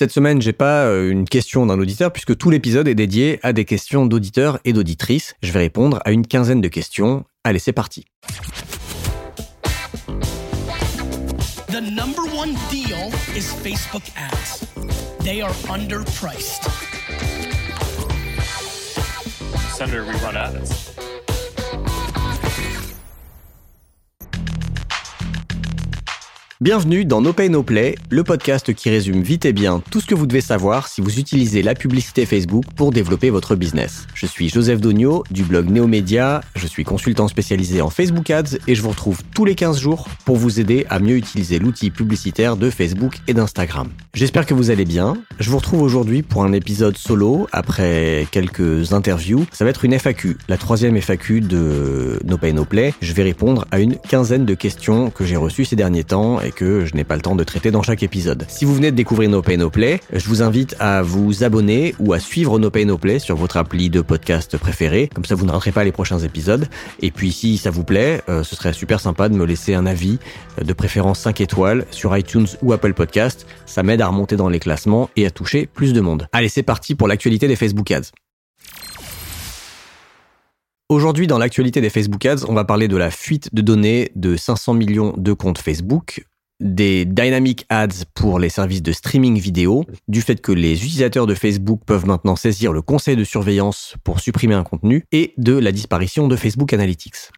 Cette semaine, j'ai pas euh, une question d'un auditeur puisque tout l'épisode est dédié à des questions d'auditeurs et d'auditrices. Je vais répondre à une quinzaine de questions. Allez, c'est parti. The number one deal is Facebook ads. They are underpriced. Senator, we run ads. Bienvenue dans No Pay No Play, le podcast qui résume vite et bien tout ce que vous devez savoir si vous utilisez la publicité Facebook pour développer votre business. Je suis Joseph Dogno du blog Neomédia, je suis consultant spécialisé en Facebook Ads et je vous retrouve tous les 15 jours pour vous aider à mieux utiliser l'outil publicitaire de Facebook et d'Instagram. J'espère que vous allez bien. Je vous retrouve aujourd'hui pour un épisode solo après quelques interviews. Ça va être une FAQ, la troisième FAQ de No Pay No Play. Je vais répondre à une quinzaine de questions que j'ai reçues ces derniers temps que je n'ai pas le temps de traiter dans chaque épisode. Si vous venez de découvrir No Pay No Play, je vous invite à vous abonner ou à suivre No Pay No Play sur votre appli de podcast préféré, comme ça vous ne raterez pas les prochains épisodes. Et puis si ça vous plaît, euh, ce serait super sympa de me laisser un avis, euh, de préférence 5 étoiles, sur iTunes ou Apple Podcast. Ça m'aide à remonter dans les classements et à toucher plus de monde. Allez, c'est parti pour l'actualité des Facebook Ads. Aujourd'hui, dans l'actualité des Facebook Ads, on va parler de la fuite de données de 500 millions de comptes Facebook, des dynamic ads pour les services de streaming vidéo, du fait que les utilisateurs de Facebook peuvent maintenant saisir le conseil de surveillance pour supprimer un contenu, et de la disparition de Facebook Analytics.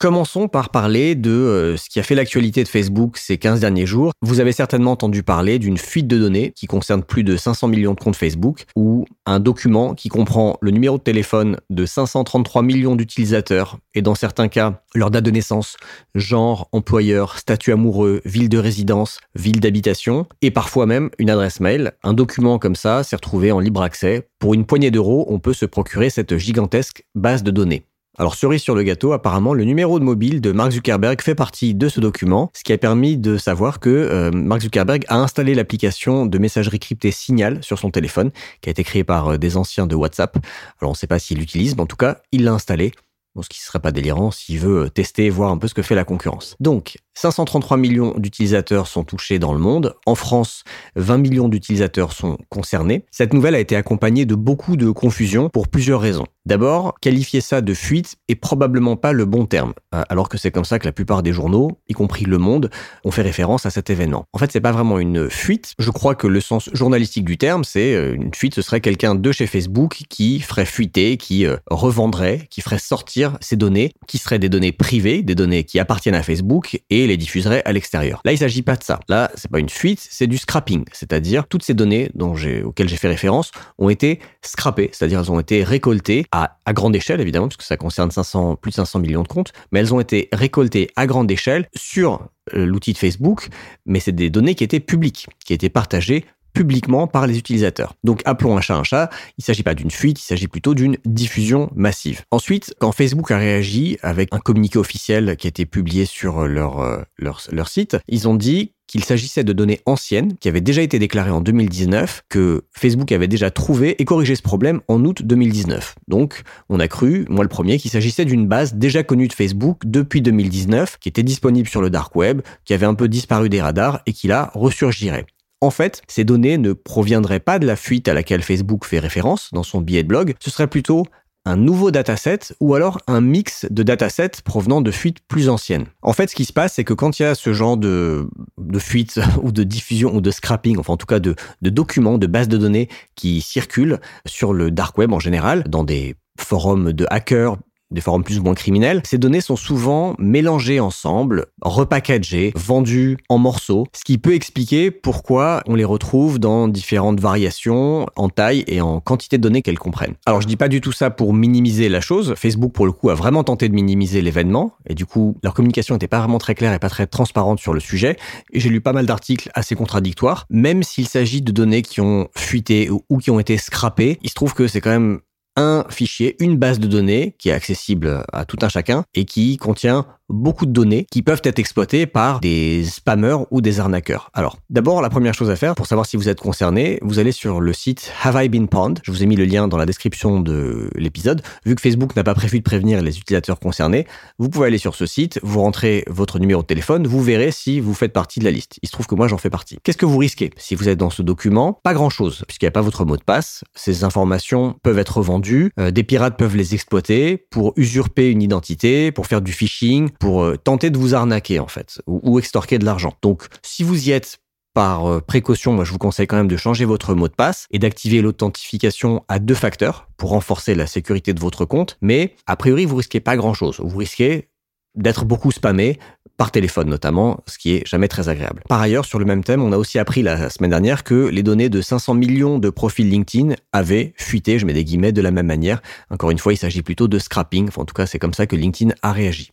Commençons par parler de euh, ce qui a fait l'actualité de Facebook ces 15 derniers jours. Vous avez certainement entendu parler d'une fuite de données qui concerne plus de 500 millions de comptes Facebook ou un document qui comprend le numéro de téléphone de 533 millions d'utilisateurs et dans certains cas leur date de naissance, genre, employeur, statut amoureux, ville de résidence, ville d'habitation et parfois même une adresse mail. Un document comme ça s'est retrouvé en libre accès. Pour une poignée d'euros, on peut se procurer cette gigantesque base de données. Alors cerise sur le gâteau, apparemment le numéro de mobile de Mark Zuckerberg fait partie de ce document, ce qui a permis de savoir que euh, Mark Zuckerberg a installé l'application de messagerie cryptée Signal sur son téléphone, qui a été créée par euh, des anciens de WhatsApp. Alors on ne sait pas s'il l'utilise, mais en tout cas il l'a installé. Ce qui ne serait pas délirant s'il veut euh, tester, voir un peu ce que fait la concurrence. Donc, 533 millions d'utilisateurs sont touchés dans le monde. En France, 20 millions d'utilisateurs sont concernés. Cette nouvelle a été accompagnée de beaucoup de confusion pour plusieurs raisons. D'abord, qualifier ça de fuite est probablement pas le bon terme, euh, alors que c'est comme ça que la plupart des journaux, y compris Le Monde, ont fait référence à cet événement. En fait, c'est pas vraiment une fuite. Je crois que le sens journalistique du terme, c'est euh, une fuite, ce serait quelqu'un de chez Facebook qui ferait fuiter, qui euh, revendrait, qui ferait sortir ces données, qui seraient des données privées, des données qui appartiennent à Facebook diffuserait à l'extérieur. Là, il s'agit pas de ça. Là, c'est pas une fuite, c'est du scrapping, c'est-à-dire toutes ces données auxquelles j'ai fait référence ont été scrappées, c'est-à-dire elles ont été récoltées à, grande échelle évidemment, puisque ça concerne 500, plus de 500 millions de comptes, mais elles ont été récoltées à grande échelle sur euh, l'outil de Facebook, mais c'est des données qui étaient publiques, qui étaient partagées publiquement par les utilisateurs. Donc appelons un chat un chat, il ne s'agit pas d'une fuite, il s'agit plutôt d'une diffusion massive. Ensuite, quand Facebook a réagi avec un communiqué officiel qui a été publié sur leur, euh, leur, leur site, ils ont dit qu'il s'agissait de données anciennes qui avaient déjà été déclarées en 2019, que Facebook avait déjà trouvé et corrigé ce problème en août 2019. Donc, on a cru, moi le premier, qu'il s'agissait d'une base déjà connue de Facebook depuis 2019, qui était disponible sur le dark web, qui avait un peu disparu des radars et qui là ressurgirait. En fait, ces données ne proviendraient pas de la fuite à laquelle Facebook fait référence dans son billet de blog, ce serait plutôt un nouveau dataset ou alors un mix de datasets provenant de fuites plus anciennes. En fait, ce qui se passe, c'est que quand il y a ce genre de, de fuite ou de diffusion ou de scrapping, enfin en tout cas de, de documents, de bases de données qui circulent sur le dark web en général, dans des forums de hackers, des forums plus ou moins criminels, ces données sont souvent mélangées ensemble, repackagées, vendues en morceaux, ce qui peut expliquer pourquoi on les retrouve dans différentes variations en taille et en quantité de données qu'elles comprennent. Alors je dis pas du tout ça pour minimiser la chose, Facebook pour le coup a vraiment tenté de minimiser l'événement, et du coup leur communication n'était pas vraiment très claire et pas très transparente sur le sujet, et j'ai lu pas mal d'articles assez contradictoires, même s'il s'agit de données qui ont fuité ou qui ont été scrappées, il se trouve que c'est quand même un fichier, une base de données qui est accessible à tout un chacun et qui contient beaucoup de données qui peuvent être exploitées par des spammers ou des arnaqueurs. Alors, d'abord, la première chose à faire pour savoir si vous êtes concerné, vous allez sur le site Have I Been Pwned Je vous ai mis le lien dans la description de l'épisode. Vu que Facebook n'a pas prévu de prévenir les utilisateurs concernés, vous pouvez aller sur ce site, vous rentrez votre numéro de téléphone, vous verrez si vous faites partie de la liste. Il se trouve que moi j'en fais partie. Qu'est-ce que vous risquez? Si vous êtes dans ce document Pas grand-chose, puisqu'il n'y a pas votre mot de passe. Ces informations peuvent être vendues, euh, des pirates peuvent les exploiter pour usurper une identité, pour faire du phishing, pour euh, tenter de vous arnaquer en fait, ou, extorquer de l'argent. Donc si vous y êtes par euh, précaution, moi je vous conseille quand même de changer votre mot de passe et d'activer l'authentification à deux facteurs pour renforcer la sécurité de votre compte. Mais a priori, vous risquez pas grand-chose. Vous risquez d'être beaucoup spammé par téléphone notamment, ce qui est jamais très agréable. Par ailleurs, sur le même thème, on a aussi appris la semaine dernière que les données de 500 millions de profils LinkedIn avaient fuité, je mets des guillemets, de la même manière. Encore une fois, il s'agit plutôt de scrapping, enfin, en tout cas c'est comme ça que LinkedIn a réagi.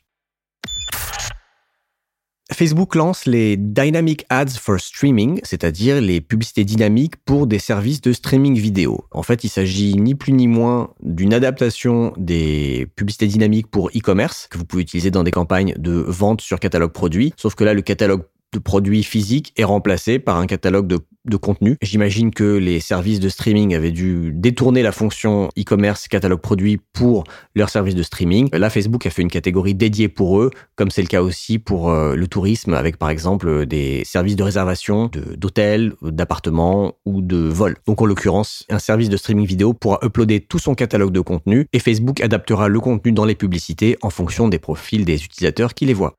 Facebook lance les Dynamic Ads for Streaming, c'est-à-dire les publicités dynamiques pour des services de streaming vidéo. En fait, il s'agit ni plus ni moins d'une adaptation des publicités dynamiques pour e-commerce que vous pouvez utiliser dans des campagnes de vente sur catalogue produit, sauf que là, le catalogue de produits physiques est remplacé par un catalogue de de contenu. J'imagine que les services de streaming avaient dû détourner la fonction e-commerce catalogue produit pour leurs services de streaming. Là, Facebook a fait une catégorie dédiée pour eux, comme c'est le cas aussi pour euh, le tourisme, avec par exemple des services de réservation d'hôtels, d'appartements ou de vols. Donc en l'occurrence, un service de streaming vidéo pourra uploader tout son catalogue de contenu et Facebook adaptera le contenu dans les publicités en fonction des profils des utilisateurs qui les voient.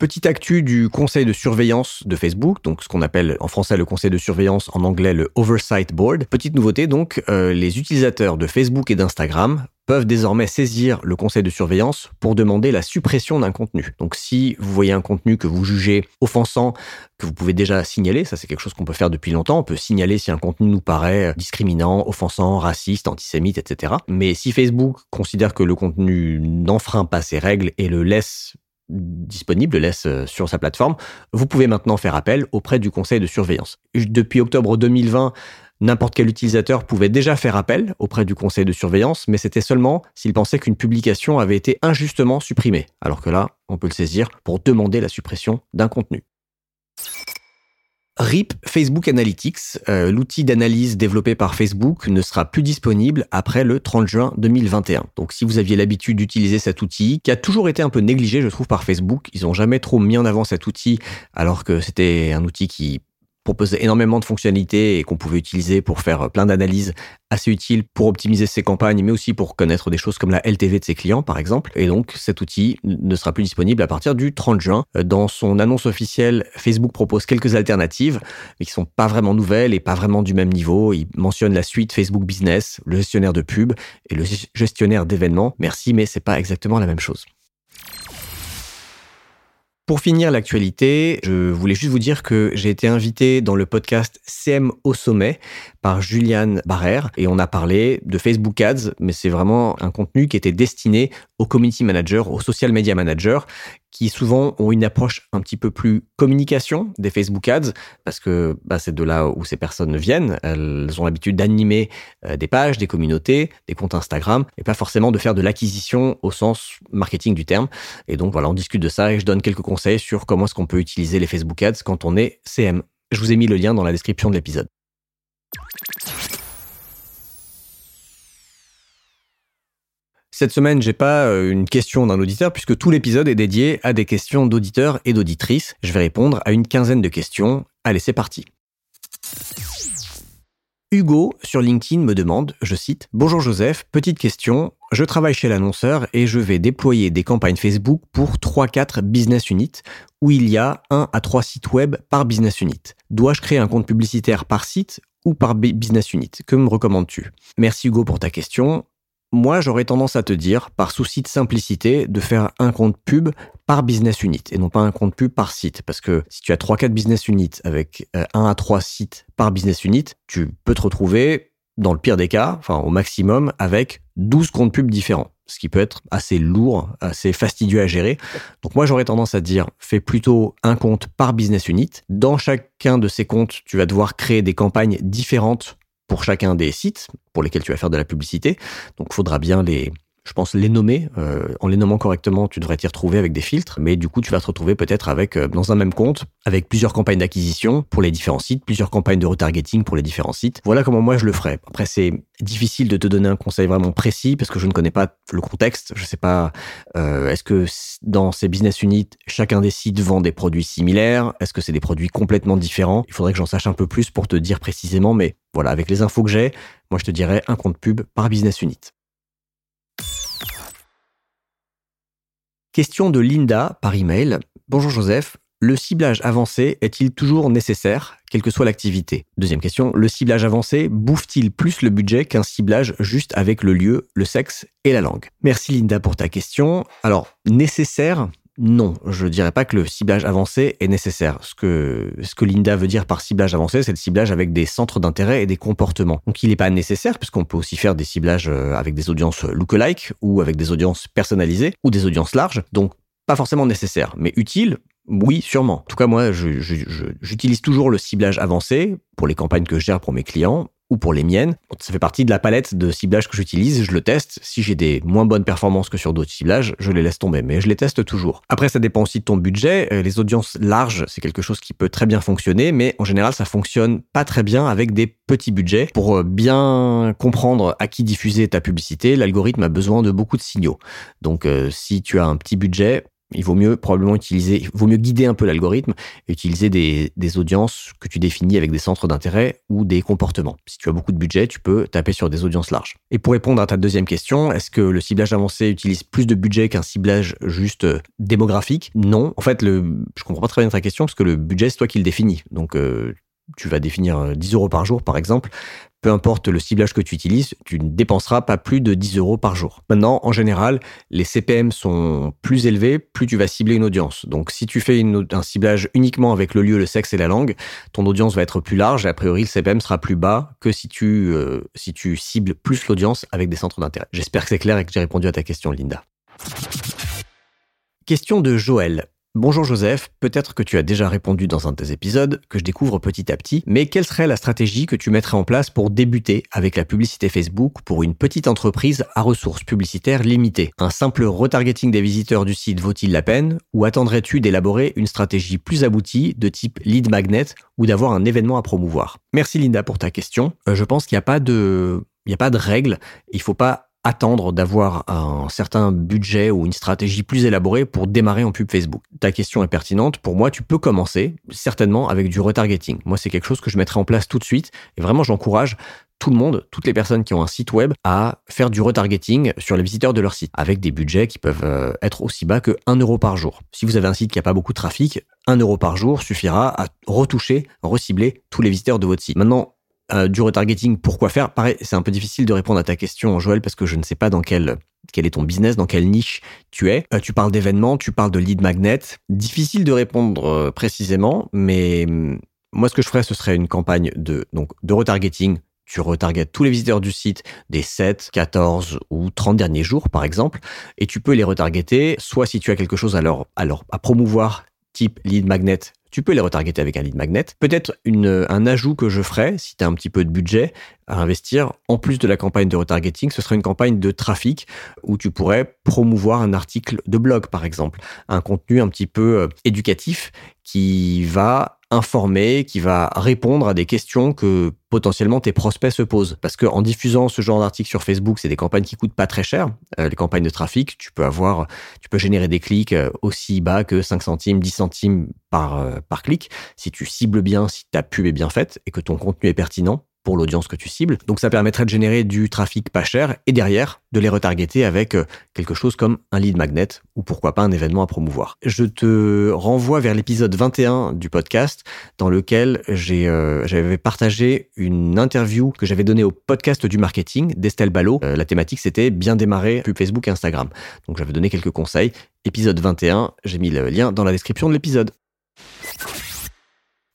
Petite actu du conseil de surveillance de Facebook, donc ce qu'on appelle en français le conseil de surveillance, en anglais le Oversight Board. Petite nouveauté donc, euh, les utilisateurs de Facebook et d'Instagram peuvent désormais saisir le conseil de surveillance pour demander la suppression d'un contenu. Donc si vous voyez un contenu que vous jugez offensant, que vous pouvez déjà signaler, ça c'est quelque chose qu'on peut faire depuis longtemps, on peut signaler si un contenu nous paraît discriminant, offensant, raciste, antisémite, etc. Mais si Facebook considère que le contenu n'enfreint pas ses règles et le laisse disponible, laisse euh, sur sa plateforme, vous pouvez maintenant faire appel auprès du conseil de surveillance. Depuis octobre 2020, n'importe quel utilisateur pouvait déjà faire appel auprès du conseil de surveillance, mais c'était seulement s'il pensait qu'une publication avait été injustement supprimée. Alors que là, on peut le saisir pour demander la suppression d'un contenu. RIP Facebook Analytics, euh, l'outil d'analyse développé par Facebook, ne sera plus disponible après le 30 juin 2021. Donc si vous aviez l'habitude d'utiliser cet outil, qui a toujours été un peu négligé, je trouve, par Facebook, ils n'ont jamais trop mis en avant cet outil, alors que c'était un outil qui proposait énormément de fonctionnalités et qu'on pouvait utiliser pour faire plein d'analyses assez utiles pour optimiser ses campagnes, mais aussi pour connaître des choses comme la LTV de ses clients, par exemple. Et donc, cet outil ne sera plus disponible à partir du 30 juin. Dans son annonce officielle, Facebook propose quelques alternatives, mais qui sont pas vraiment nouvelles et pas vraiment du même niveau. Il mentionne la suite Facebook Business, le gestionnaire de pub et le gestionnaire d'événements. Merci, mais c'est pas exactement la même chose. Pour finir l'actualité, je voulais juste vous dire que j'ai été invité dans le podcast CM au sommet par Juliane Barrère et on a parlé de Facebook Ads, mais c'est vraiment un contenu qui était destiné aux community managers, aux social media managers qui souvent ont une approche un petit peu plus communication des Facebook Ads, parce que bah, c'est de là où ces personnes viennent. Elles ont l'habitude d'animer euh, des pages, des communautés, des comptes Instagram, et pas forcément de faire de l'acquisition au sens marketing du terme. Et donc voilà, on discute de ça et je donne quelques conseils sur comment est-ce qu'on peut utiliser les Facebook Ads quand on est CM. Je vous ai mis le lien dans la description de l'épisode. Cette semaine, j'ai pas euh, une question d'un auditeur puisque tout l'épisode est dédié à des questions d'auditeurs et d'auditrices. Je vais répondre à une quinzaine de questions. Allez, c'est parti. Hugo sur LinkedIn me demande, je cite, Bonjour Joseph, petite question, je travaille chez l'annonceur et je vais déployer des campagnes Facebook pour 3-4 business units où il y a 1 à 3 sites web par business unit. Dois-je créer un compte publicitaire par site ou par business unit? Que me recommandes-tu? Merci Hugo pour ta question. Moi, j'aurais tendance à te dire, par souci de simplicité, de faire un compte pub par business unit et non pas un compte pub par site. Parce que si tu as 3-4 business units avec 1 euh, à 3 sites par business unit, tu peux te retrouver, dans le pire des cas, enfin au maximum, avec 12 comptes pubs différents. Ce qui peut être assez lourd, assez fastidieux à gérer. Donc moi, j'aurais tendance à dire, fais plutôt un compte par business unit. Dans chacun de ces comptes, tu vas devoir créer des campagnes différentes pour chacun des sites pour lesquels tu vas faire de la publicité. Donc, il faudra bien les, je pense, les nommer. Euh, en les nommant correctement, tu devrais t'y retrouver avec des filtres, mais du coup, tu vas te retrouver peut-être avec, euh, dans un même compte, avec plusieurs campagnes d'acquisition pour les différents sites, plusieurs campagnes de retargeting pour les différents sites. Voilà comment moi je le ferais. Après, c'est difficile de te donner un conseil vraiment précis parce que je ne connais pas le contexte. Je sais pas, euh, est-ce que dans ces business units, chacun des sites vend des produits similaires? Est-ce que c'est des produits complètement différents? Il faudrait que j'en sache un peu plus pour te dire précisément, mais voilà, avec les infos que j'ai, moi je te dirais un compte pub par business unit. Question de Linda par email. Bonjour Joseph, le ciblage avancé est-il toujours nécessaire, quelle que soit l'activité? Deuxième question, le ciblage avancé bouffe-t-il plus le budget qu'un ciblage juste avec le lieu, le sexe et la langue? Merci Linda pour ta question. Alors, nécessaire, non, je dirais pas que le ciblage avancé est nécessaire. Ce que, ce que Linda veut dire par ciblage avancé, c'est le ciblage avec des centres d'intérêt et des comportements. Donc il n'est pas nécessaire, puisqu'on peut aussi faire des ciblages euh, avec des audiences lookalike ou avec des audiences personnalisées ou des audiences larges. Donc pas forcément nécessaire, mais utile, oui, sûrement. En tout cas, moi, j'utilise toujours le ciblage avancé pour les campagnes que je gère pour mes clients ou pour les miennes. Ça fait partie de la palette de ciblage que j'utilise, je le teste. Si j'ai des moins bonnes performances que sur d'autres ciblages, je les laisse tomber, mais je les teste toujours. Après, ça dépend aussi de ton budget. Euh, les audiences larges, c'est quelque chose qui peut très bien fonctionner, mais en général, ça fonctionne pas très bien avec des petits budgets. Pour euh, bien comprendre à qui diffuser ta publicité, l'algorithme a besoin de beaucoup de signaux. Donc, euh, si tu as un petit budget, il vaut mieux probablement utiliser, il vaut mieux guider un peu l'algorithme utiliser des, des, audiences que tu définis avec des centres d'intérêt ou des comportements. Si tu as beaucoup de budget, tu peux taper sur des audiences larges. Et pour répondre à ta deuxième question, est-ce que le ciblage avancé utilise plus de budget qu'un ciblage juste euh, démographique? Non. En fait, le, je comprends pas très bien ta question parce que le budget, c'est toi qui le définis. Donc, euh, tu vas définir 10 euh, euros par jour, par exemple, peu importe le ciblage que tu utilises, tu ne dépenseras pas plus de 10 euros par jour. Maintenant, en général, les CPM sont plus élevés, plus tu vas cibler une audience. Donc, si tu fais un ciblage uniquement avec le lieu, le sexe et la langue, ton audience va être plus large et a priori, le CPM sera plus bas que si tu, euh, si tu cibles plus l'audience avec des centres d'intérêt. J'espère que c'est clair et que j'ai répondu à ta question, Linda. Question de Joël. Bonjour Joseph, peut-être que tu as déjà répondu dans un de tes épisodes, que je découvre petit à petit, mais quelle serait la stratégie que tu mettrais en place pour débuter avec la publicité Facebook pour une petite entreprise à ressources publicitaires limitées? Un simple retargeting des visiteurs du site vaut-il la peine? Ou attendrais-tu d'élaborer une stratégie plus aboutie de type lead magnet ou d'avoir un événement à promouvoir? Merci Linda pour ta question. Euh, je pense qu'il n'y a pas de... N'y a pas de règle, il faut pas attendre d'avoir un certain budget ou une stratégie plus élaborée pour démarrer en pub Facebook Ta question est pertinente. Pour moi, tu peux commencer certainement avec du retargeting. Moi, c'est quelque chose que je mettrai en place tout de suite. Et vraiment, j'encourage tout le monde, toutes les personnes qui ont un site web, à faire du retargeting sur les visiteurs de leur site, avec des budgets qui peuvent euh, être aussi bas que 1 euro par jour. Si vous avez un site qui n'a pas beaucoup de trafic, 1 euro par jour suffira à retoucher, recibler tous les visiteurs de votre site. Maintenant, euh, du retargeting, pourquoi faire? Pareil, c'est un peu difficile de répondre à ta question, Joël, parce que je ne sais pas dans quel quel est ton business, dans quelle niche tu es. Euh, tu parles d'événements, tu parles de lead magnet. Difficile de répondre euh, précisément, mais hum, moi, ce que je ferais, ce serait une campagne de, donc, de retargeting. Tu retargetes tous les visiteurs du site des 7, 14 ou 30 derniers jours, par exemple, et tu peux les retargeter, soit si tu as quelque chose à à, leur, à promouvoir, type lead magnet, tu peux les retargeter avec un lead magnet. Peut-être un ajout que je ferais, si tu as un petit peu de budget à investir, en plus de la campagne de retargeting, ce serait une campagne de trafic où tu pourrais promouvoir un article de blog, par exemple, un contenu un petit peu euh, éducatif qui va informer, qui va répondre à des questions que potentiellement tes prospects se posent. Parce qu'en diffusant ce genre d'article sur Facebook, c'est des campagnes qui coûtent pas très cher. Euh, les campagnes de trafic, tu peux avoir, tu peux générer des clics euh, aussi bas que 5 centimes, 10 centimes par, par clic. Si tu cibles bien, si ta pub est bien faite et que ton contenu est pertinent, pour l'audience que tu cibles. Donc ça permettrait de générer du trafic pas cher et derrière de les retargeter avec euh, quelque chose comme un lead magnet ou pourquoi pas un événement à promouvoir. Je te renvoie vers l'épisode 21 du podcast dans lequel euh, j'avais partagé une interview que j'avais donnée au podcast du marketing d'Estelle Ballot. Euh, la thématique c'était bien démarrer pub Facebook et Instagram. Donc j'avais donné quelques conseils. Épisode 21, j'ai mis le lien dans la description de l'épisode.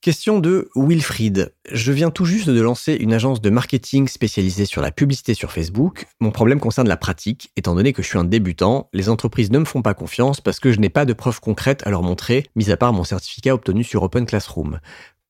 Question de Wilfried. Je viens tout juste de lancer une agence de marketing spécialisée sur la publicité sur Facebook. Mon problème concerne la pratique. Étant donné que je suis un débutant, les entreprises ne me font pas confiance parce que je n'ai pas de preuves concrètes à leur montrer, mis à part mon certificat obtenu sur Open Classroom.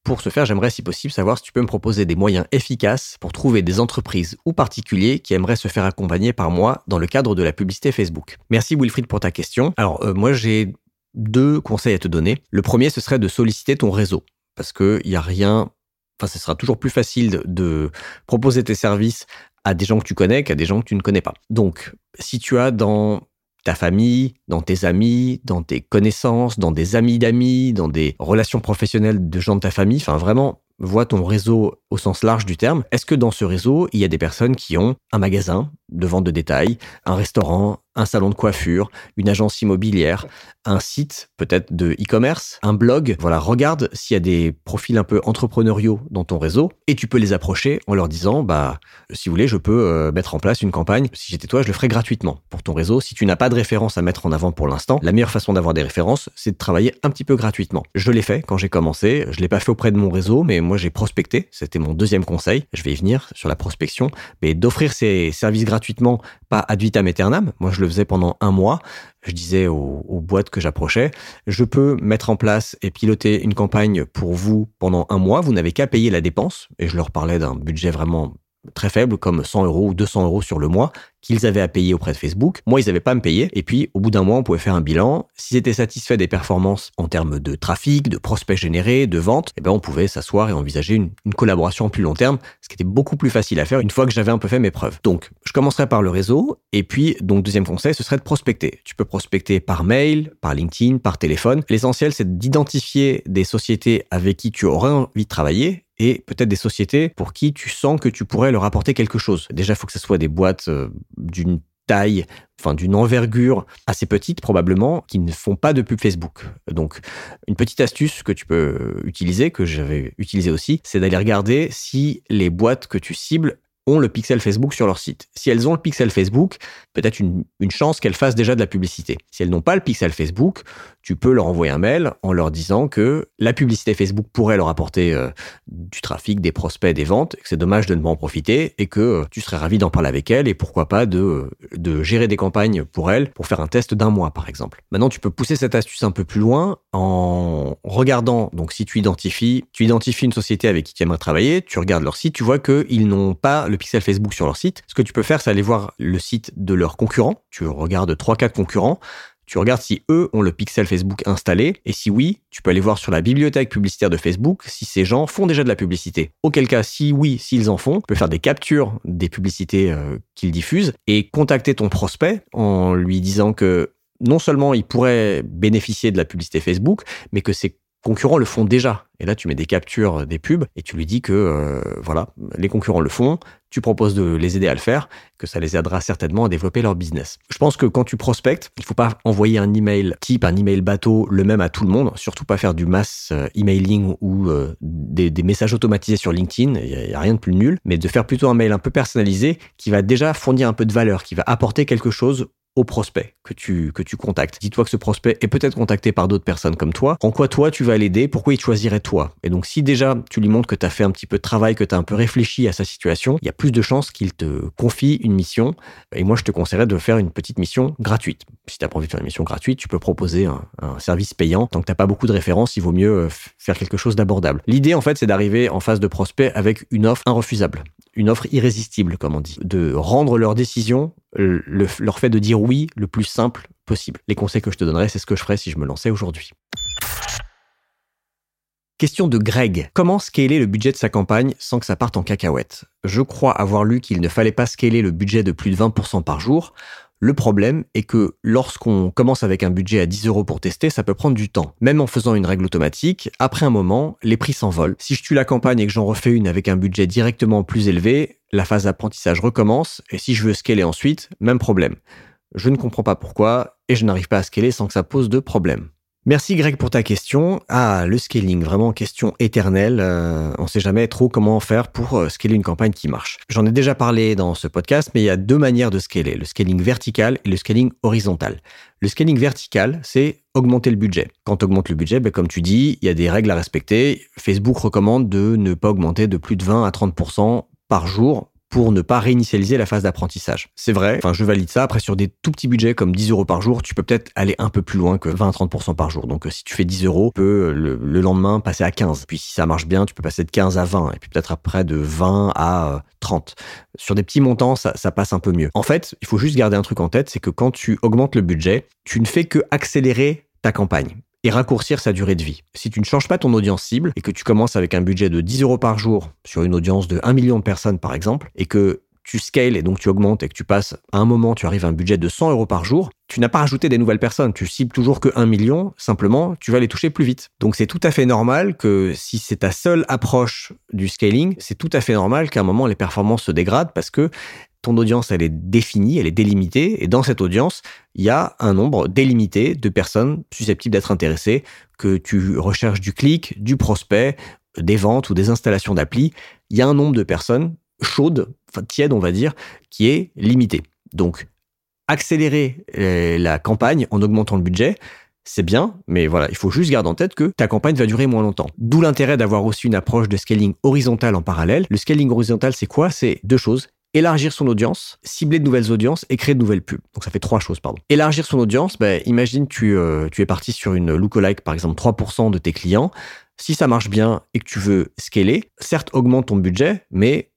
Pour ce faire, j'aimerais si possible savoir si tu peux me proposer des moyens efficaces pour trouver des entreprises ou particuliers qui aimeraient se faire accompagner par moi dans le cadre de la publicité Facebook. Merci Wilfried pour ta question. Alors euh, moi j'ai deux conseils à te donner. Le premier, ce serait de solliciter ton réseau parce qu'il n'y a rien enfin, ce sera toujours plus facile de, proposer tes services à des gens que tu connais qu'à des gens que tu ne connais pas. Donc, si tu as dans ta famille, dans tes amis, dans tes connaissances, dans des amis d'amis, dans des relations professionnelles de gens de ta famille, enfin vraiment, vois ton réseau au sens large du terme. Est-ce que dans ce réseau, il y a des personnes qui ont un magasin de vente de détail, un restaurant, un salon de coiffure, une agence immobilière, un site peut-être de e-commerce, un blog? Voilà, regarde s'il y a des profils un peu entrepreneuriaux dans ton réseau et tu peux les approcher en leur disant bah si vous voulez, je peux euh, mettre en place une campagne. Si j'étais toi, je le ferais gratuitement pour ton réseau. Si tu n'as pas de référence à mettre en avant pour l'instant, la meilleure façon d'avoir des références, c'est de travailler un petit peu gratuitement. Je l'ai fait quand j'ai commencé, je l'ai pas fait auprès de mon réseau, mais moi j'ai prospecté, c'était deuxième conseil. Je vais y venir sur la prospection, mais d'offrir ces services gratuitement, pas ad vitam aeternam. Moi je le faisais pendant un mois je disais aux, boîtes que j'approchais, je peux mettre en place et piloter une campagne pour vous pendant un mois, vous n'avez qu'à payer la dépense, et je leur parlais d'un budget vraiment très faible, comme 100 euros ou 200 euros sur le mois, qu'ils avaient à payer auprès de Facebook. Moi, ils n'avaient pas à me payer. Et puis, au bout d'un mois, on pouvait faire un bilan. S'ils étaient satisfaits des performances en termes de trafic, de prospects générés, de ventes, eh ben, on pouvait s'asseoir et envisager une, collaboration en plus long terme, ce qui était beaucoup plus facile à faire une fois que j'avais un peu fait mes preuves. Donc, je commencerai par le réseau. Et puis, donc, deuxième conseil, ce serait de prospecter. Tu peux prospecter par mail, par LinkedIn, par téléphone. L'essentiel, c'est d'identifier des sociétés avec qui tu aurais envie de travailler et peut-être des sociétés pour qui tu sens que tu pourrais leur apporter quelque chose. Déjà, il faut que ce soit des boîtes euh, d'une taille, enfin d'une envergure assez petite probablement, qui ne font pas de pub Facebook. Donc, une petite astuce que tu peux utiliser, que j'avais utilisé aussi, c'est d'aller regarder si les boîtes que tu cibles ont le pixel Facebook sur leur site. Si elles ont le pixel Facebook, peut-être une, chance qu'elles fassent déjà de la publicité. Si elles n'ont pas le pixel Facebook, tu peux leur envoyer un mail en leur disant que la publicité Facebook pourrait leur apporter euh, du trafic, des prospects, des ventes, que c'est dommage de ne pas en profiter et que euh, tu serais ravi d'en parler avec elles et pourquoi pas de, de gérer des campagnes pour elles pour faire un test d'un mois par exemple. Maintenant, tu peux pousser cette astuce un peu plus loin en regardant, donc si tu identifies, tu identifies une société avec qui tu aimerais travailler, tu regardes leur site, tu vois qu'ils n'ont pas le pixel Facebook sur leur site. Ce que tu peux faire, c'est aller voir le site de leurs concurrents. Tu regardes 3-4 concurrents tu regardes si eux ont le pixel Facebook installé, et si oui, tu peux aller voir sur la bibliothèque publicitaire de Facebook si ces gens font déjà de la publicité. Auquel cas, si oui, s'ils en font, tu peux faire des captures des publicités euh, qu'ils diffusent et contacter ton prospect en lui disant que non seulement il pourrait bénéficier de la publicité Facebook, mais que ses concurrents le font déjà. Et là, tu mets des captures des pubs et tu lui dis que euh, voilà, les concurrents le font, tu proposes de les aider à le faire, que ça les aidera certainement à développer leur business. Je pense que quand tu prospectes, il faut pas envoyer un email type, un email bateau, le même à tout le monde, surtout pas faire du mass euh, emailing ou euh, des, messages automatisés sur LinkedIn, il n'y a, rien de plus nul, mais de faire plutôt un mail un peu personnalisé qui va déjà fournir un peu de valeur, qui va apporter quelque chose au prospect que tu, que tu contactes. Dis-toi que ce prospect est peut-être contacté par d'autres personnes comme toi. En quoi toi, tu vas l'aider? Pourquoi il choisirait toi? Et donc, si déjà tu lui montres que tu as fait un petit peu de travail, que tu as un peu réfléchi à sa situation, il y a plus de chances qu'il te confie une mission. Et moi, je te conseillerais de faire une petite mission gratuite. Si tu as pas envie de faire une mission gratuite, tu peux proposer un, service payant. Tant que tu pas beaucoup de références, il vaut mieux euh, faire quelque chose d'abordable. L'idée, en fait, c'est d'arriver en phase de prospect avec une offre irrefusable une offre irrésistible, comme on dit, de rendre leur décision, le, leur fait de dire oui le plus simple possible. Les conseils que je te donnerais, c'est ce que je ferais si je me lançais aujourd'hui. Question de Greg. Comment scaler le budget de sa campagne sans que ça parte en cacahuète? Je crois avoir lu qu'il ne fallait pas scaler le budget de plus de 20% par jour. Le problème est que lorsqu'on commence avec un budget à 10 euros pour tester, ça peut prendre du temps. Même en faisant une règle automatique, après un moment, les prix s'envolent. Si je tue la campagne et que j'en refais une avec un budget directement plus élevé, la phase d'apprentissage recommence, et si je veux scaler ensuite, même problème. Je ne comprends pas pourquoi, et je n'arrive pas à scaler sans que ça pose de problème. Merci Greg pour ta question. Ah, le scaling, vraiment question éternelle. Euh, on ne sait jamais trop comment faire pour euh, scaler une campagne qui marche. J'en ai déjà parlé dans ce podcast, mais il y a deux manières de scaler, le scaling vertical et le scaling horizontal. Le scaling vertical, c'est augmenter le budget. Quand tu le budget, ben, comme tu dis, il y a des règles à respecter. Facebook recommande de ne pas augmenter de plus de 20 à 30% par jour pour ne pas réinitialiser la phase d'apprentissage. C'est vrai, enfin je valide ça. Après sur des tout petits budgets comme 10 euros par jour, tu peux peut-être aller un peu plus loin que 20-30% par jour. Donc euh, si tu fais 10 euros, tu peux le, le, lendemain passer à 15. Puis si ça marche bien, tu peux passer de 15 à 20 et puis peut-être après de 20 à 30. Sur des petits montants, ça, ça passe un peu mieux. En fait, il faut juste garder un truc en tête, c'est que quand tu augmentes le budget, tu ne fais que accélérer ta campagne et raccourcir sa durée de vie. Si tu ne changes pas ton audience cible et que tu commences avec un budget de 10 euros par jour sur une audience de 1 million de personnes par exemple, et que tu scales et donc tu augmentes et que tu passes à un moment, tu arrives à un budget de 100 euros par jour, tu n'as pas rajouté des nouvelles personnes. Tu cibles toujours que 1 million, simplement, tu vas les toucher plus vite. Donc c'est tout à fait normal que si c'est ta seule approche du scaling, c'est tout à fait normal qu'à un moment les performances se dégradent parce que ton audience, elle est définie, elle est délimitée, et dans cette audience, il y a un nombre délimité de personnes susceptibles d'être intéressées, que tu recherches du clic, du prospect, des ventes ou des installations d'appli. Il y a un nombre de personnes chaudes, tièdes, on va dire, qui est limité. Donc, accélérer euh, la campagne en augmentant le budget, c'est bien, mais voilà, il faut juste garder en tête que ta campagne va durer moins longtemps. D'où l'intérêt d'avoir aussi une approche de scaling horizontal en parallèle. Le scaling horizontal, c'est quoi? C'est deux choses élargir son audience, cibler de nouvelles audiences et créer de nouvelles pubs. Donc ça fait trois choses, pardon. Élargir son audience, ben, imagine tu, euh, tu es parti sur une lookalike, par exemple 3% de tes clients. Si ça marche bien et que tu veux scaler, certes augmente ton budget, mais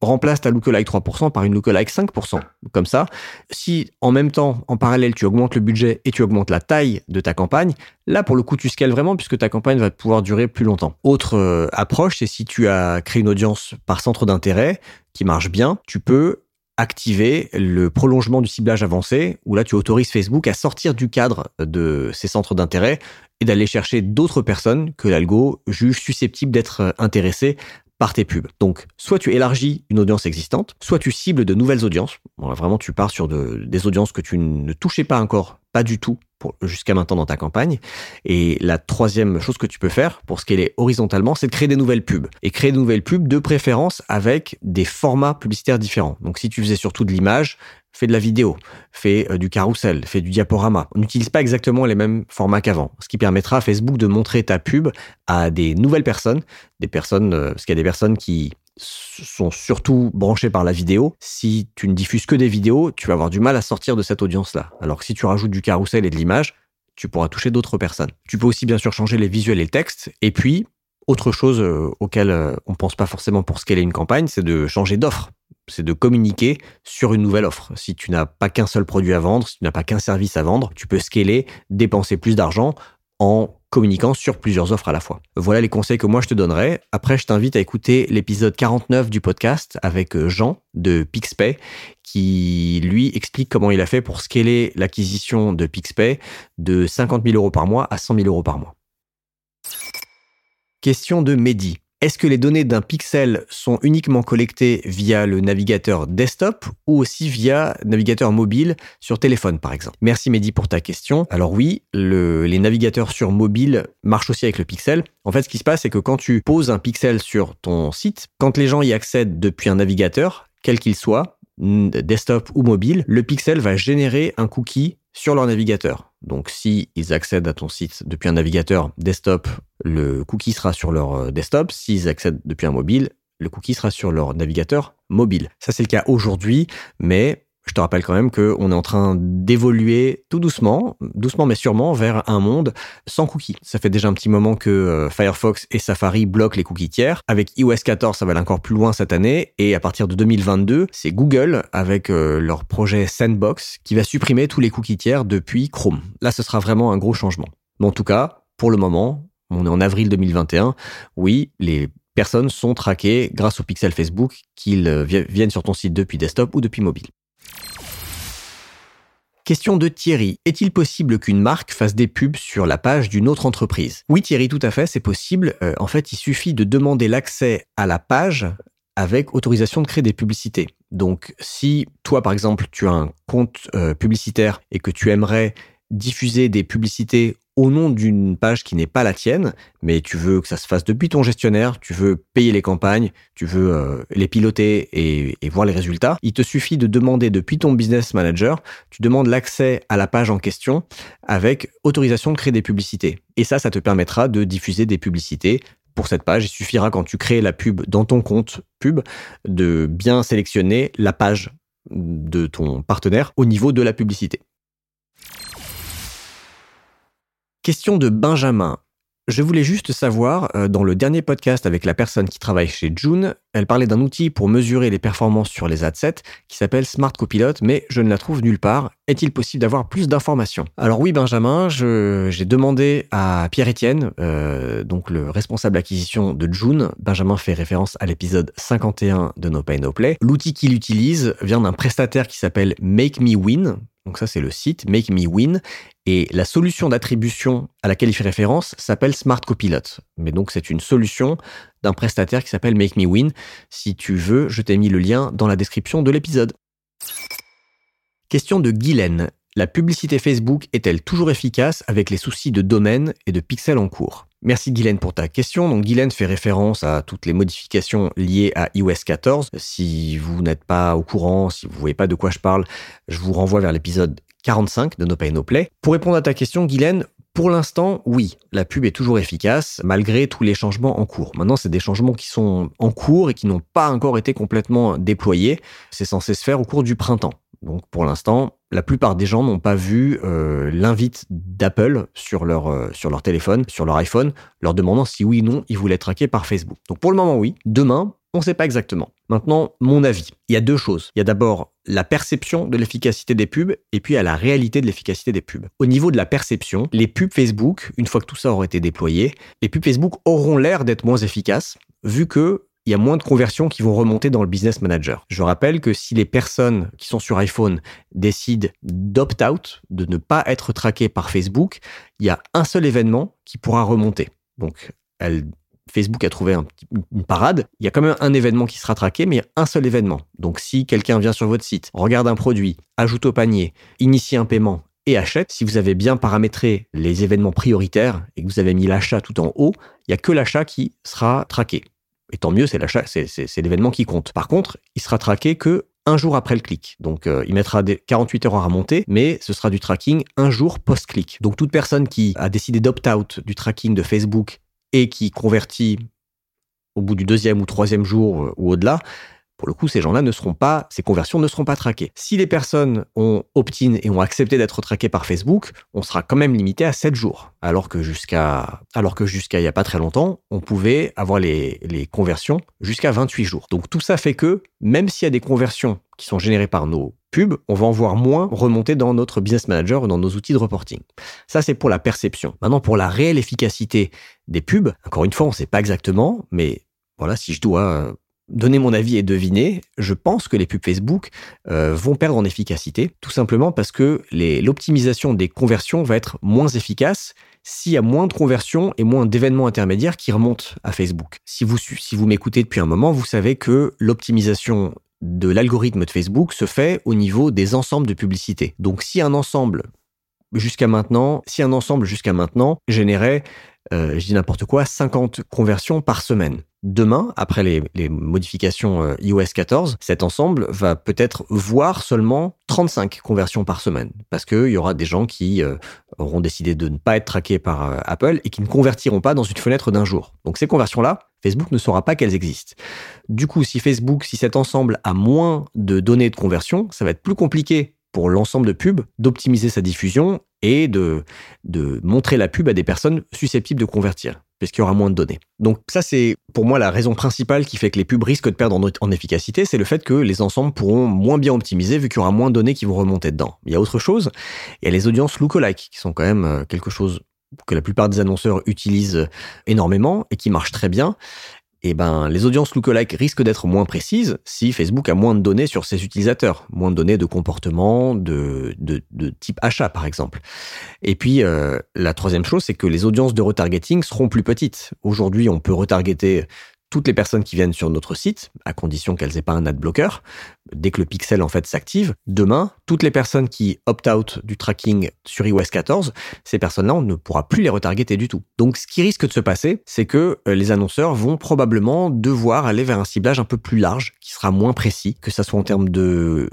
remplace ta lookalike 3% par une lookalike 5%. Comme ça, si en même temps, en parallèle, tu augmentes le budget et tu augmentes la taille de ta campagne, là, pour le coup, tu scales vraiment puisque ta campagne va pouvoir durer plus longtemps. Autre euh, approche, c'est si tu as créé une audience par centre d'intérêt qui marche bien, tu peux activer le prolongement du ciblage avancé, où là tu autorises Facebook à sortir du cadre de ces centres d'intérêt et d'aller chercher d'autres personnes que l'algo juge susceptibles d'être intéressées par tes pubs. Donc, soit tu élargis une audience existante, soit tu cibles de nouvelles audiences. Bon, vraiment, tu pars sur de, des audiences que tu ne touchais pas encore, pas du tout, jusqu'à maintenant dans ta campagne. Et la troisième chose que tu peux faire pour scaler horizontalement, c'est de créer des nouvelles pubs. Et créer de nouvelles pubs, de préférence, avec des formats publicitaires différents. Donc, si tu faisais surtout de l'image, fais de la vidéo, fais euh, du carrousel, fais du diaporama. On n'utilise pas exactement les mêmes formats qu'avant, ce qui permettra à Facebook de montrer ta pub à des nouvelles personnes, des personnes, euh, parce qu'il y a des personnes qui sont surtout branchées par la vidéo. Si tu ne diffuses que des vidéos, tu vas avoir du mal à sortir de cette audience-là. Alors que si tu rajoutes du carrousel et de l'image, tu pourras toucher d'autres personnes. Tu peux aussi bien sûr changer les visuels et le texte. Et puis, autre chose euh, auquel on pense pas forcément pour scaler une campagne, c'est de changer d'offre c'est de communiquer sur une nouvelle offre. Si tu n'as pas qu'un seul produit à vendre, si tu n'as pas qu'un service à vendre, tu peux scaler, dépenser plus d'argent en communiquant sur plusieurs offres à la fois. Voilà les conseils que moi je te donnerais. Après, je t'invite à écouter l'épisode 49 du podcast avec euh, Jean de Pixpay qui lui explique comment il a fait pour scaler l'acquisition de Pixpay de 50 000 euros par mois à 100 000 euros par mois. Question de Mehdi. Est-ce que les données d'un pixel sont uniquement collectées via le navigateur desktop ou aussi via navigateur mobile sur téléphone par exemple? Merci Mehdi pour ta question. Alors oui, les navigateurs sur mobile marchent aussi avec le pixel. En fait, ce qui se passe, c'est que quand tu poses un pixel sur ton site, quand les gens y accèdent depuis un navigateur, quel qu'il soit, desktop ou mobile, le pixel va générer un cookie sur leur navigateur. Donc, si ils accèdent à ton site depuis un navigateur desktop, le cookie sera sur leur euh, desktop. S'ils accèdent depuis un mobile, le cookie sera sur leur navigateur mobile. Ça, c'est le cas aujourd'hui, mais je te rappelle quand même qu'on est en train d'évoluer tout doucement, doucement mais sûrement, vers un monde sans cookies. Ça fait déjà un petit moment que euh, Firefox et Safari bloquent les cookies tiers. Avec iOS 14, ça va aller encore plus loin cette année. Et à partir de 2022, c'est Google, avec euh, leur projet Sandbox, qui va supprimer tous les cookies tiers depuis Chrome. Là, ce sera vraiment un gros changement. Mais en tout cas, pour le moment, on est en avril 2021, oui, les personnes sont traquées grâce au pixel Facebook qu'ils euh, viennent sur ton site depuis desktop ou depuis mobile. Question de Thierry. Est-il possible qu'une marque fasse des pubs sur la page d'une autre entreprise? Oui Thierry, tout à fait, c'est possible. Euh, en fait, il suffit de demander l'accès à la page avec autorisation de créer des publicités. Donc si toi, par exemple, tu as un compte euh, publicitaire et que tu aimerais diffuser des publicités au nom d'une page qui n'est pas la tienne, mais tu veux que ça se fasse depuis ton gestionnaire, tu veux payer les campagnes, tu veux euh, les piloter et, et, voir les résultats, il te suffit de demander depuis ton business manager, tu demandes l'accès à la page en question avec autorisation de créer des publicités. Et ça, ça te permettra de diffuser des publicités pour cette page. Il suffira quand tu crées la pub dans ton compte pub de bien sélectionner la page de ton partenaire au niveau de la publicité. Question de Benjamin. Je voulais juste savoir, euh, dans le dernier podcast avec la personne qui travaille chez June, elle parlait d'un outil pour mesurer les performances sur les adsets qui s'appelle Smart Copilot, mais je ne la trouve nulle part. Est-il possible d'avoir plus d'informations? Alors oui, Benjamin, j'ai demandé à Pierre-Etienne, euh, donc le responsable acquisition de June. Benjamin fait référence à l'épisode 51 de No Pay No Play. L'outil qu'il utilise vient d'un prestataire qui s'appelle Make Me Win. Donc ça, c'est le site Make Me Win. Et la solution d'attribution à laquelle il fait référence s'appelle Smart Copilot. Mais donc, c'est une solution d'un prestataire qui s'appelle Make Me Win. Si tu veux, je t'ai mis le lien dans la description de l'épisode. Question de Guylaine. La publicité Facebook est-elle toujours efficace avec les soucis de domaine et de pixels en cours? Merci Guylaine pour ta question. Donc Guylaine fait référence à toutes les modifications liées à iOS 14. Si vous n'êtes pas au courant, si vous ne voyez pas de quoi je parle, je vous renvoie vers l'épisode 45 de No Pay No Play. Pour répondre à ta question Guylaine, pour l'instant, oui, la pub est toujours efficace malgré tous les changements en cours. Maintenant, c'est des changements qui sont en cours et qui n'ont pas encore été complètement déployés. C'est censé se faire au cours du printemps. Donc pour l'instant, la plupart des gens n'ont pas vu euh, l'invite d'Apple sur leur, euh, sur leur téléphone, sur leur iPhone, leur demandant si oui ou non ils voulaient traqués par Facebook. Donc pour le moment, oui. Demain, on ne sait pas exactement. Maintenant, mon avis. Il y a deux choses. Il y a d'abord la perception de l'efficacité des pubs et puis à la réalité de l'efficacité des pubs. Au niveau de la perception, les pubs Facebook, une fois que tout ça aura été déployé, les pubs Facebook auront l'air d'être moins efficaces vu que il y a moins de conversions qui vont remonter dans le Business Manager. Je rappelle que si les personnes qui sont sur iPhone décident d'opt-out, de ne pas être traquées par Facebook, il y a un seul événement qui pourra remonter. Donc, Facebook a trouvé une parade. Il y a quand même un événement qui sera traqué, mais un seul événement. Donc, si quelqu'un vient sur votre site, regarde un produit, ajoute au panier, initie un paiement et achète, si vous avez bien paramétré les événements prioritaires et que vous avez mis l'achat tout en haut, il n'y a que l'achat qui sera traqué. Et tant mieux, c'est l'événement qui compte. Par contre, il sera traqué que un jour après le clic. Donc, euh, il mettra des 48 heures à remonter, mais ce sera du tracking un jour post-clic. Donc, toute personne qui a décidé d'opt-out du tracking de Facebook et qui convertit au bout du deuxième ou troisième jour euh, ou au-delà, pour le coup, ces gens-là ne seront pas, ces conversions ne seront pas traquées. Si les personnes ont opt-in et ont accepté d'être traquées par Facebook, on sera quand même limité à 7 jours. Alors que jusqu'à, alors il y a pas très longtemps, on pouvait avoir les, les conversions jusqu'à 28 jours. Donc tout ça fait que, même s'il y a des conversions qui sont générées par nos pubs, on va en voir moins remonter dans notre business manager ou dans nos outils de reporting. Ça, c'est pour la perception. Maintenant, pour la réelle efficacité des pubs, encore une fois, on ne sait pas exactement, mais voilà, si je dois donner mon avis et deviner, je pense que les pubs Facebook euh, vont perdre en efficacité, tout simplement parce que l'optimisation des conversions va être moins efficace s'il y a moins de conversions et moins d'événements intermédiaires qui remontent à Facebook. Si vous, m'écoutez depuis un moment, vous savez que l'optimisation de l'algorithme de Facebook se fait au niveau des ensembles de publicités. Donc si un ensemble jusqu'à maintenant, si un ensemble jusqu'à maintenant générait, euh, je dis n'importe quoi, 50 conversions par semaine, Demain, après les, modifications euh, iOS 14, cet ensemble va peut-être voir seulement 35 conversions par semaine, parce qu'il y aura des gens qui euh, auront décidé de ne pas être traqués par euh, Apple et qui ne convertiront pas dans une fenêtre d'un jour. Donc ces conversions-là, Facebook ne saura pas qu'elles existent. Du coup, si Facebook, si cet ensemble a moins de données de conversion, ça va être plus compliqué pour l'ensemble de pubs d'optimiser sa diffusion et de, de montrer la pub à des personnes susceptibles de convertir puisqu'il y aura moins de données. Donc ça, c'est pour moi la raison principale qui fait que les pubs risquent de perdre en, efficacité, c'est le fait que les ensembles pourront moins bien optimiser vu qu'il y aura moins de données qui vont remonter dedans. Il y a autre chose, il y a les audiences lookalike, qui sont quand même euh, quelque chose que la plupart des annonceurs utilisent énormément et qui marchent très bien eh ben, les audiences lookalike risquent d'être moins précises si Facebook a moins de données sur ses utilisateurs, moins de données de comportement, de, type achat par exemple. Et puis, euh, la troisième chose, c'est que les audiences de retargeting seront plus petites. Aujourd'hui, on peut retargeter toutes les personnes qui viennent sur notre site, à condition qu'elles aient pas un ad blocker, dès que le pixel en fait s'active. Demain, toutes les personnes qui opt-out du tracking sur iOS 14, ces personnes-là, on ne pourra plus les retargeter du tout. Donc, ce qui risque de se passer, c'est que euh, les annonceurs vont probablement devoir aller vers un ciblage un peu plus large, qui sera moins précis, que ça soit en termes de,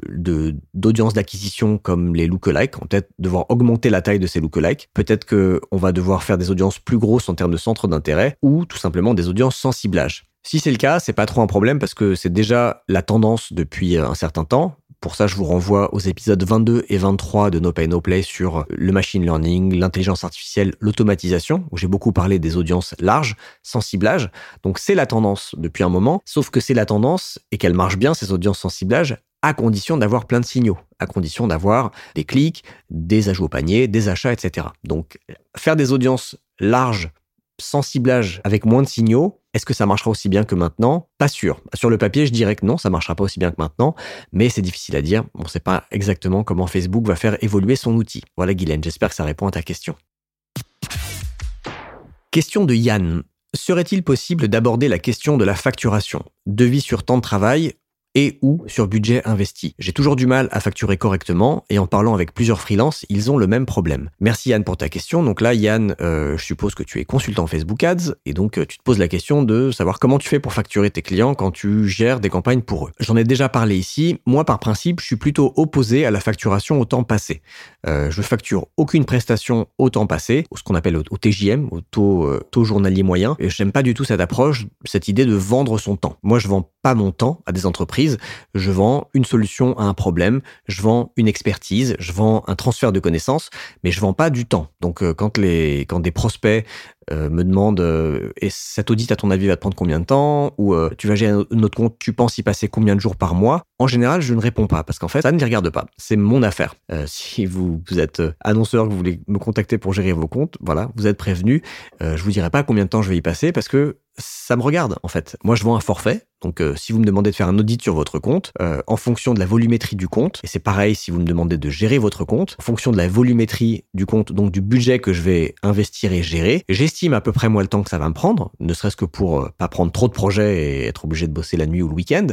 d'audience d'acquisition comme les lookalikes. On va peut-être devoir augmenter la taille de ces lookalikes. Peut-être qu'on va devoir faire des audiences plus grosses en termes de centres d'intérêt ou tout simplement des audiences sans ciblage. Si c'est le cas, c'est pas trop un problème parce que c'est déjà la tendance depuis un certain temps. Pour ça, je vous renvoie aux épisodes 22 et 23 de No Pay No Play sur le machine learning, l'intelligence artificielle, l'automatisation, où j'ai beaucoup parlé des audiences larges, sans ciblage. Donc c'est la tendance depuis un moment, sauf que c'est la tendance et qu'elle marche bien, ces audiences sans ciblage, à condition d'avoir plein de signaux, à condition d'avoir des clics, des ajouts au panier, des achats, etc. Donc faire des audiences larges sans ciblage avec moins de signaux, est-ce que ça marchera aussi bien que maintenant? Pas sûr. Sur le papier, je dirais que non, ça marchera pas aussi bien que maintenant, mais c'est difficile à dire. On ne sait pas exactement comment Facebook va faire évoluer son outil. Voilà Guylaine, j'espère que ça répond à ta question. Question de Yann. Serait-il possible d'aborder la question de la facturation? Devis sur temps de travail et ou sur budget investi. J'ai toujours du mal à facturer correctement et en parlant avec plusieurs freelances, ils ont le même problème. Merci Yann pour ta question. Donc là, Yann, euh, je suppose que tu es consultant Facebook Ads et donc euh, tu te poses la question de savoir comment tu fais pour facturer tes clients quand tu gères des campagnes pour eux. J'en ai déjà parlé ici. Moi, par principe, je suis plutôt opposé à la facturation au temps passé. Euh, je facture aucune prestation au temps passé, ce qu'on appelle au, TJM, au taux, taux journalier moyen. Et j'aime pas du tout cette approche, cette idée de vendre son temps. Moi, je vends pas mon temps à des entreprises. Je vends une solution à un problème. Je vends une expertise. Je vends un transfert de connaissances, mais je vends pas du temps. Donc, euh, quand les, quand des prospects euh, me demande euh, et cet audit à ton avis va te prendre combien de temps? Ou euh, tu vas gérer notre compte, tu penses y passer combien de jours par mois? En général, je ne réponds pas parce qu'en fait, ça ne les regarde pas. C'est mon affaire. si vous, vous êtes annonceur, que vous voulez me contacter pour gérer vos comptes, voilà, vous êtes prévenu. je vous dirai pas combien de temps je vais y passer parce que ça me regarde en fait. Moi, je vends un forfait. Donc, euh, si vous me demandez de faire un audit sur votre compte, euh, en fonction de la volumétrie du compte, et c'est pareil si vous me demandez de gérer votre compte, en fonction de la volumétrie du compte, donc du budget que je vais investir et gérer, j'estime à peu près moi le temps que ça va me prendre, ne serait-ce que pour euh, pas prendre trop de projets et être obligé de bosser la nuit ou le week-end.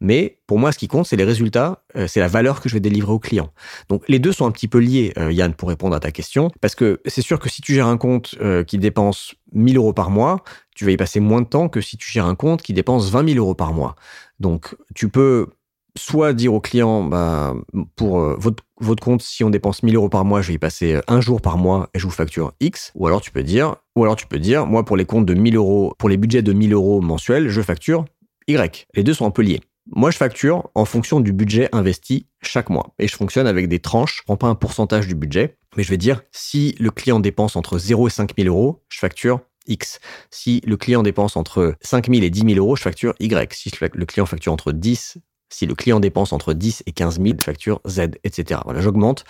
Mais pour moi, ce qui compte, c'est les résultats, c'est la valeur que je vais délivrer au client. Donc, les deux sont un petit peu liés, Yann, pour répondre à ta question, parce que c'est sûr que si tu gères un compte qui dépense 1000 euros par mois, tu vas y passer moins de temps que si tu gères un compte qui dépense 20 000 euros par mois. Donc, tu peux soit dire au client, bah, pour euh, votre, compte, si on dépense 1000 euros par mois, je vais y passer euh, un jour par mois et je vous facture X. Ou alors tu peux dire, ou alors tu peux dire, moi pour les comptes de 1000 euros, pour les budgets de 1000 euros mensuels, je facture Y. Les deux sont un peu liés. Moi, je facture en fonction du budget investi chaque mois. Et je fonctionne avec des tranches. Je prends pas un pourcentage du budget, mais je vais dire, si le client dépense entre 0 et 5000 euros, je facture X. Si le client dépense entre 5 000 et 10 000 euros, je facture Y. Si le client facture entre 10, si le client dépense entre 10 et 15 000, je facture Z, etc. Voilà, j'augmente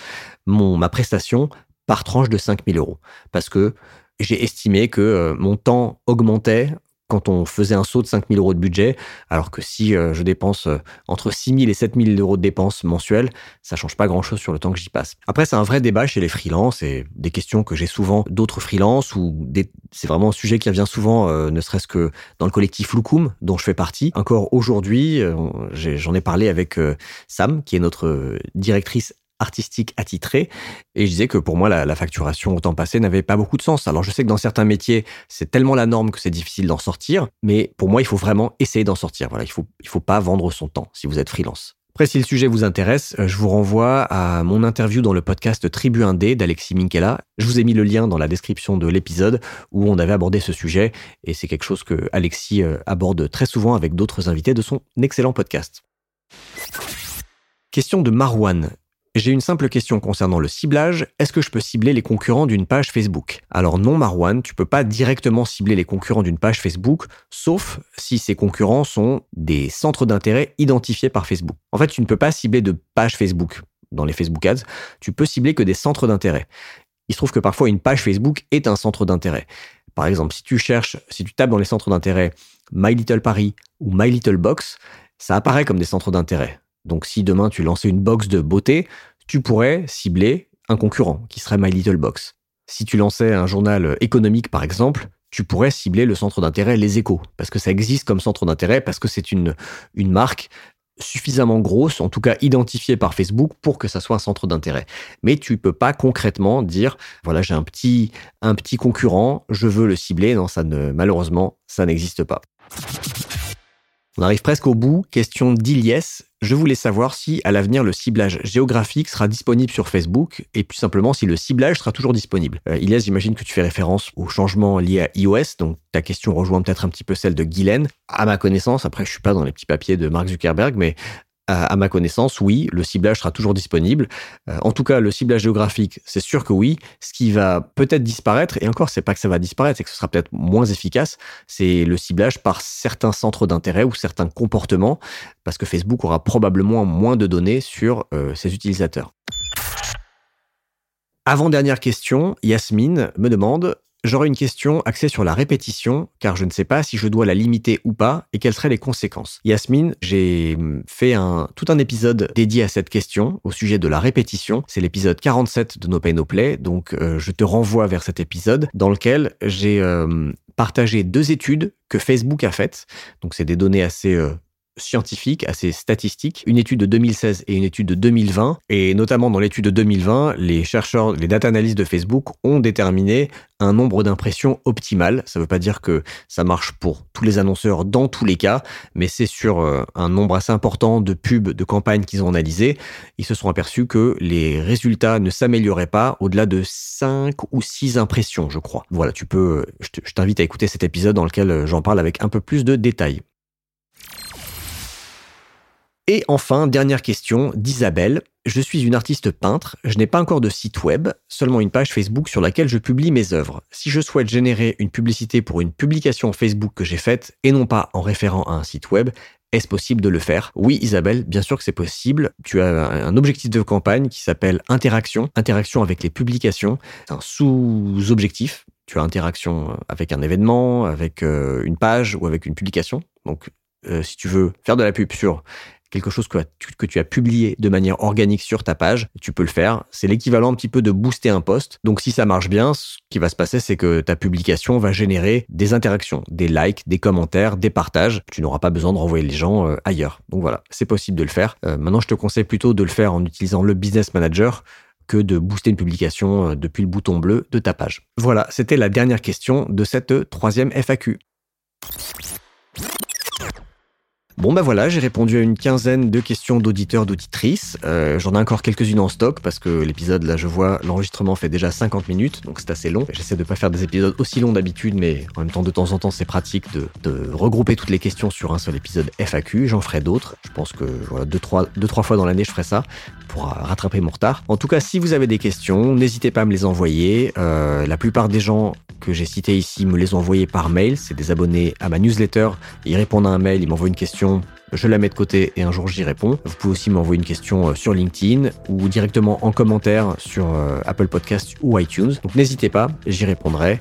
ma prestation par tranche de 5 000 euros. Parce que j'ai estimé que euh, mon temps augmentait quand on faisait un saut de 5 000 euros de budget, alors que si euh, je dépense euh, entre 6 000 et 7 000 euros de dépenses mensuelles, ça change pas grand-chose sur le temps que j'y passe. Après, c'est un vrai débat chez les freelances et des questions que j'ai souvent d'autres freelances ou c'est vraiment un sujet qui revient souvent, euh, ne serait-ce que dans le collectif Lukum, dont je fais partie. Encore aujourd'hui, j'en ai parlé avec Sam, qui est notre directrice artistique attitré. Et je disais que pour moi, la, facturation au temps passé n'avait pas beaucoup de sens. Alors je sais que dans certains métiers, c'est tellement la norme que c'est difficile d'en sortir. Mais pour moi, il faut vraiment essayer d'en sortir. Voilà, il faut, il faut pas vendre son temps si vous êtes freelance. Après, si le sujet vous intéresse, euh, je vous renvoie à mon interview dans le podcast Tribu 1D d'Alexis Minkela. Je vous ai mis le lien dans la description de l'épisode où on avait abordé ce sujet et c'est quelque chose que Alexis euh, aborde très souvent avec d'autres invités de son excellent podcast. Question de Marwan. J'ai une simple question concernant le ciblage. Est-ce que je peux cibler les concurrents d'une page Facebook? Alors non, Marwan, tu peux pas directement cibler les concurrents d'une page Facebook, sauf si ces concurrents sont des centres d'intérêt identifiés par Facebook. En fait, tu ne peux pas cibler de page Facebook dans les Facebook Ads. Tu peux cibler que des centres d'intérêt. Il se trouve que parfois une page Facebook est un centre d'intérêt. Par exemple, si tu cherches, si tu tapes dans les centres d'intérêt My Little Paris ou My Little Box, ça apparaît comme des centres d'intérêt. Donc si demain tu lançais une box de beauté, tu pourrais cibler un concurrent qui serait My Little Box. Si tu lançais un journal économique par exemple, tu pourrais cibler le centre d'intérêt Les Échos, parce que ça existe comme centre d'intérêt, parce que c'est une, une marque suffisamment grosse, en tout cas identifiée par Facebook pour que ça soit un centre d'intérêt. Mais tu peux pas concrètement dire voilà, j'ai un petit concurrent, je veux le cibler. Non, ça ne malheureusement, ça n'existe pas. On arrive presque au bout. Question d'Iliès. Je voulais savoir si, à l'avenir, le ciblage géographique sera disponible sur Facebook et plus simplement si le ciblage sera toujours disponible. Euh, Iliès, j'imagine que tu fais référence aux changements liés à iOS, donc ta question rejoint peut-être un petit peu celle de Guylaine. À ma connaissance, après, je suis pas dans les petits papiers de Mark Zuckerberg, mais à, ma connaissance, oui, le ciblage sera toujours disponible. Euh, en tout cas, le ciblage géographique, c'est sûr que oui. Ce qui va peut-être disparaître, et encore, c'est pas que ça va disparaître, c'est que ce sera peut-être moins efficace, c'est le ciblage par certains centres d'intérêt ou certains comportements, parce que Facebook aura probablement moins de données sur euh, ses utilisateurs. Avant-dernière question, Yasmine me demande J'aurais une question axée sur la répétition, car je ne sais pas si je dois la limiter ou pas et quelles seraient les conséquences. Yasmine, j'ai fait un, tout un épisode dédié à cette question au sujet de la répétition. C'est l'épisode 47 de No Pay No Play, donc euh, je te renvoie vers cet épisode dans lequel j'ai euh, partagé deux études que Facebook a faites. Donc c'est des données assez euh, scientifiques, assez statistiques, une étude de 2016 et une étude de 2020. Et notamment dans l'étude de 2020, les chercheurs, les data analystes de Facebook ont déterminé un nombre d'impressions optimal. Ça ne veut pas dire que ça marche pour tous les annonceurs dans tous les cas, mais c'est sur euh, un nombre assez important de pubs, de campagnes qu'ils ont analysées. Ils se sont aperçus que les résultats ne s'amélioraient pas au-delà de 5 ou 6 impressions, je crois. Voilà, tu peux, je t'invite à écouter cet épisode dans lequel euh, j'en parle avec un peu plus de détails. Et enfin, dernière question d'Isabelle. Je suis une artiste peintre, je n'ai pas encore de site web, seulement une page Facebook sur laquelle je publie mes œuvres. Si je souhaite générer une publicité pour une publication Facebook que j'ai faite et non pas en référant à un site web, est-ce possible de le faire? Oui, Isabelle, bien sûr que c'est possible. Tu as un objectif de campagne qui s'appelle interaction, interaction avec les publications, un sous-objectif. Tu as interaction avec un événement, avec euh, une page ou avec une publication. Donc, euh, si tu veux faire de la pub sur quelque chose que tu, as publié de manière organique sur ta page, tu peux le faire. C'est l'équivalent un petit peu de booster un post. Donc si ça marche bien, ce qui va se passer, c'est que ta publication va générer des interactions, des likes, des commentaires, des partages. Tu n'auras pas besoin de renvoyer les gens euh, ailleurs. Donc voilà, c'est possible de le faire. Euh, maintenant, je te conseille plutôt de le faire en utilisant le Business Manager que de booster une publication euh, depuis le bouton bleu de ta page. Voilà, c'était la dernière question de cette troisième FAQ. Bon bah voilà, j'ai répondu à une quinzaine de questions d'auditeurs, d'auditrices. Euh, J'en ai encore quelques-unes en stock parce que l'épisode, là je vois, l'enregistrement fait déjà 50 minutes, donc c'est assez long. J'essaie de pas faire des épisodes aussi longs d'habitude, mais en même temps de temps en temps c'est pratique de, de, regrouper toutes les questions sur un seul épisode FAQ. J'en ferai d'autres. Je pense que voilà, deux, trois, deux, trois fois dans l'année je ferai ça pour rattraper mon retard. En tout cas, si vous avez des questions, n'hésitez pas à me les envoyer. Euh, la plupart des gens que j'ai cités ici me les ont envoyés par mail. C'est des abonnés à ma newsletter. Ils répondent à un mail, ils m'envoient une question je la mets de côté et un jour j'y réponds. Vous pouvez aussi m'envoyer une question euh, sur LinkedIn ou directement en commentaire sur euh, Apple Podcast ou iTunes. Donc n'hésitez pas, j'y répondrai.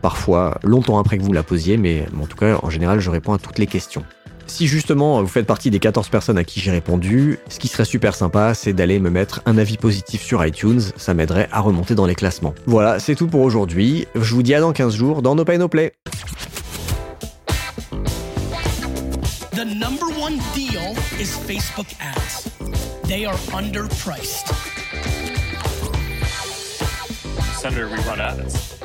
Parfois longtemps après que vous la posiez, mais en tout cas en général je réponds à toutes les questions. Si justement vous faites partie des 14 personnes à qui j'ai répondu, ce qui serait super sympa, c'est d'aller me mettre un avis positif sur iTunes, ça m'aiderait à remonter dans les classements. Voilà, c'est tout pour aujourd'hui. Je vous dis à dans 15 jours dans No Pay No Play. The number one deal is Facebook ads. They are underpriced. Senator, we run ads.